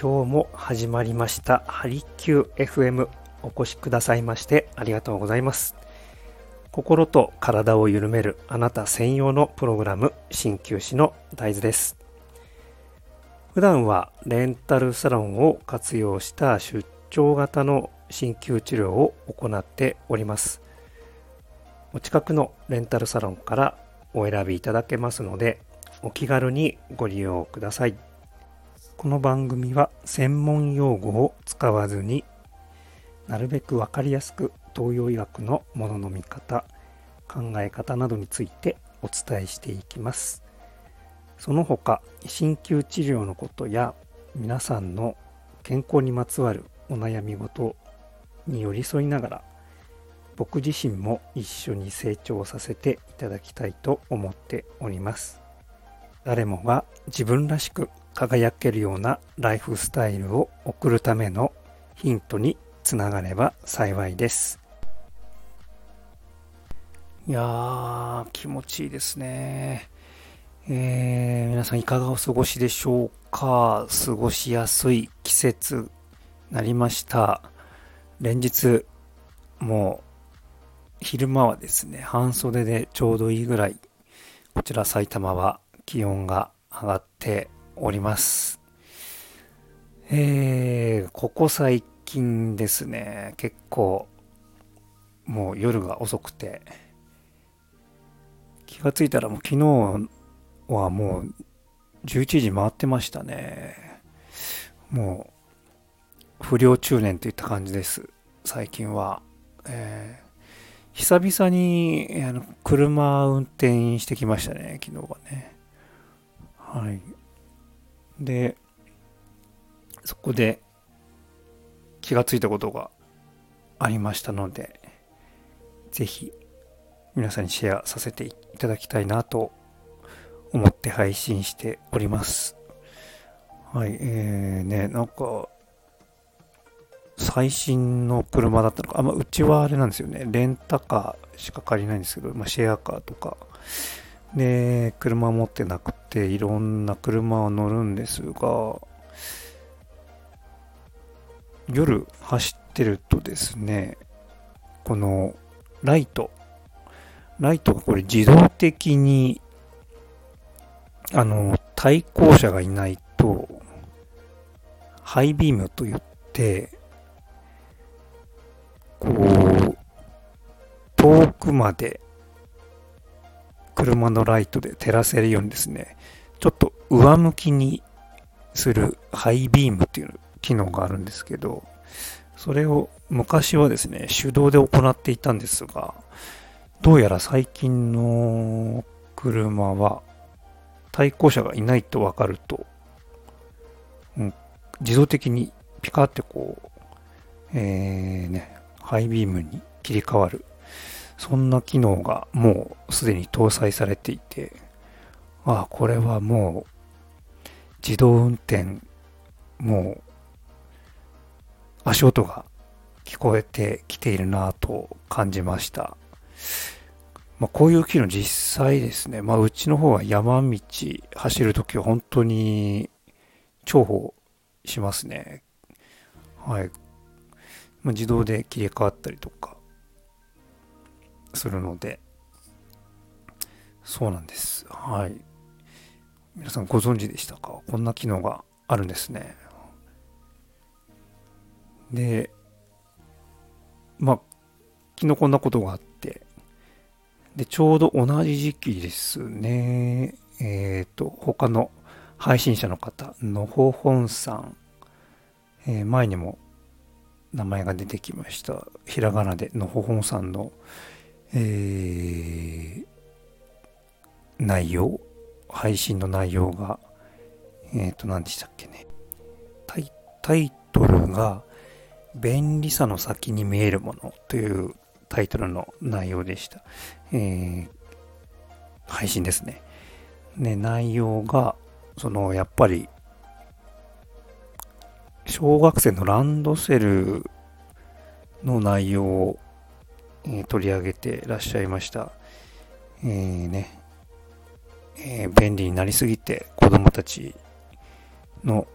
今日も始まりました。ハリキュー FM お越しくださいましてありがとうございます。心と体を緩めるあなた専用のプログラム鍼灸師の大豆です。普段はレンタルサロンを活用した出張型の鍼灸治療を行っております。お近くのレンタルサロンからお選びいただけますのでお気軽にご利用ください。この番組は専門用語を使わずになるべくわかりやすく東洋医学のものの見方、考え方などについてお伝えしていきます。その他、鍼灸治療のことや皆さんの健康にまつわるお悩み事に寄り添いながら僕自身も一緒に成長させていただきたいと思っております。誰もが自分らしく輝けるようなライフスタイルを送るためのヒントにつながれば幸いです。いやー、気持ちいいですね。えー、皆さんいかがお過ごしでしょうか？過ごしやすい季節なりました。連日、もう昼間はですね、半袖でちょうどいいぐらい、こちら埼玉は気温が上がっております。えー、ここ最近ですね、結構もう夜が遅くて、気がついたらもう昨日はもう11時回ってましたね。もう不良中年といった感じです。最近は。えー、久々にあの車運転してきましたね、昨日はね。はい。で、そこで気がついたことがありましたので、ぜひ皆さんにシェアさせていただきたいなと思って配信しております。はい、えーね、なんか、最新の車だったのか、あ、まあ、うちはあれなんですよね、レンタカーしか借りないんですけど、まあ、シェアカーとか、で、車持ってなくて、いろんな車を乗るんですが、夜走ってるとですね、このライト、ライトがこれ自動的に、あの、対向車がいないと、ハイビームと言って、こう、遠くまで車のライトで照らせるようにですね、ちょっと上向きにするハイビームっていう機能があるんですけど、それを昔はですね、手動で行っていたんですが、どうやら最近の車は対向車がいないと分かると、うん、自動的にピカってこう、えー、ね、ハイビームに切り替わるそんな機能がもうすでに搭載されていて、ああ、これはもう自動運転、もう足音が聞こえてきているなぁと感じました。まあ、こういう機能実際ですね、まあ、うちの方は山道走るときは本当に重宝しますね。はい。ま、自動で切り替わったりとか、するので、そうなんです。はい。皆さんご存知でしたか？こんな機能があるんですね。で、まあ、昨日こんなことがあって、で、ちょうど同じ時期ですね。えっ、ー、と、他の配信者の方、のほほんさん、えー、前にも名前が出てきました。ひらがなでのほほんさんの、えー、内容、配信の内容が、えっ、ー、と、何でしたっけね。タイタイトルが、便利さの先に見えるものというタイトルの内容でした。えー、配信ですね。ね、内容が、その、やっぱり、小学生のランドセルの内容をえ取り上げてらっしゃいました。えー、ね、えー、便利になりすぎて子供たちの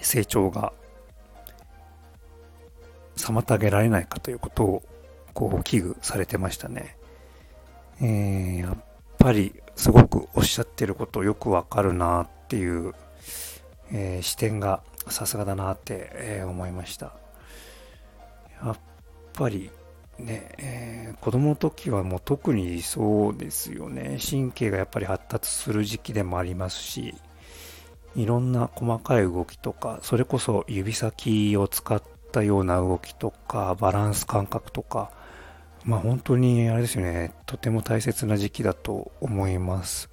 成長が妨げられないかということをこう危惧されてましたね。えー、やっぱりすごくおっしゃってることよくわかるなっていう、えー、視点がさすがだなって、えー、思いました。やっぱりね、えー、子供の時はもう特にそうですよね。神経がやっぱり発達する時期でもありますし、いろんな細かい動きとか、それこそ指先を使ったような動きとか、バランス感覚とか、まあ本当にあれですよね、とても大切な時期だと思います。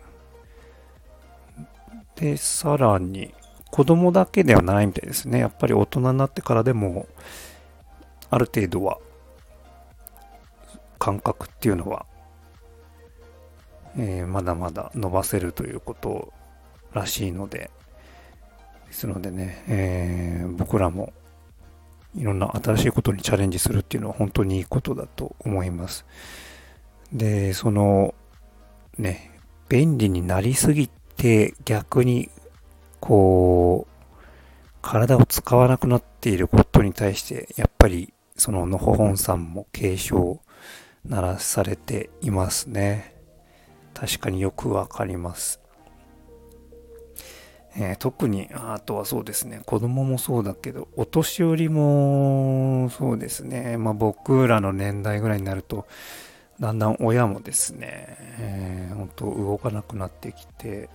で、さらに、子供だけではないみたいですね。やっぱり大人になってからでも、ある程度は、感覚っていうのは、えー、まだまだ伸ばせるということらしいので、ですのでね、えー、僕らもいろんな新しいことにチャレンジするっていうのは本当にいいことだと思います。で、その、ね、便利になりすぎて逆に、こう、体を使わなくなっていることに対して、やっぱり、そののほほんさんも警鐘鳴らされていますね。確かによくわかります。えー、特に、あとはそうですね、子供もそうだけど、お年寄りもそうですね、まあ僕らの年代ぐらいになると、だんだん親もですね、えー、本当動かなくなってきて、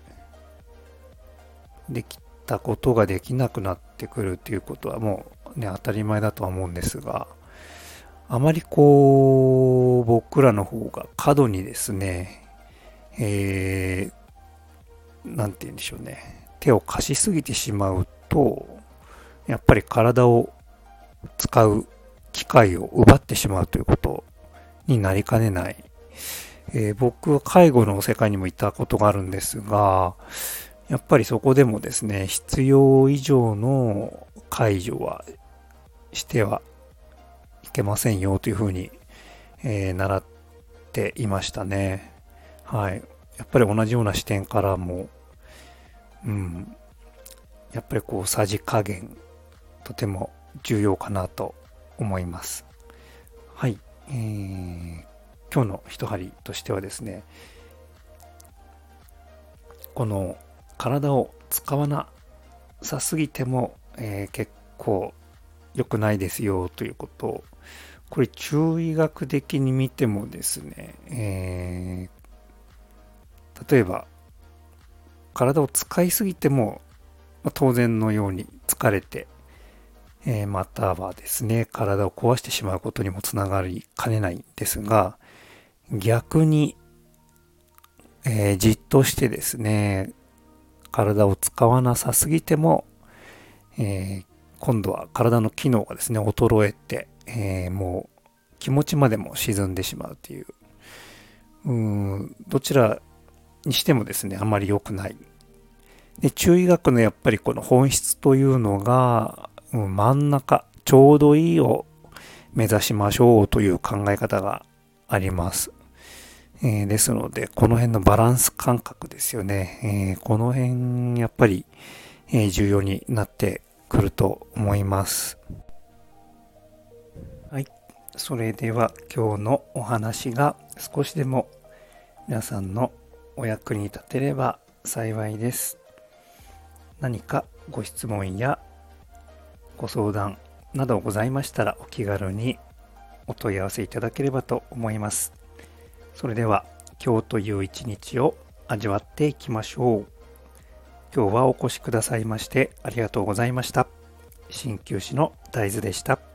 できたことができなくなってくるっていうことはもうね、当たり前だとは思うんですが、あまりこう、僕らの方が過度にですね、えー、なんて言うんでしょうね、手を貸しすぎてしまうと、やっぱり体を使う機会を奪ってしまうということになりかねない。えー、僕は介護の世界にもいたことがあるんですが、やっぱりそこでもですね、必要以上の介助はしてはけませんよというふうに、えー、習っていましたね。はい。やっぱり同じような視点からもうん、やっぱりこうさじ加減とても重要かなと思います。はい、えー、今日の一針としてはですねこの体を使わなさすぎても、えー、結構良くないですよということをこれ中医学的に見てもですね、えー、例えば体を使いすぎても、ま当然のように疲れて、えー、またはですね、体を壊してしまうことにもつながりかねないんですが、逆に、えー、じっとしてですね、体を使わなさすぎても、えー、今度は体の機能がですね、衰えて、えー、もう気持ちまでも沈んでしまうという、うん、どちらにしてもですね、あまり良くない。で、中医学のやっぱりこの本質というのが、うん、真ん中、ちょうどいいを目指しましょうという考え方があります。えー、ですので、この辺のバランス感覚ですよね。えー、この辺、やっぱり、えー、重要になってくると思います。はい。それでは今日のお話が少しでも皆さんのお役に立てれば幸いです。何かご質問やご相談などございましたらお気軽にお問い合わせいただければと思います。それでは今日という一日を味わっていきましょう。今日はお越しくださいましてありがとうございました。鍼灸師の大豆でした。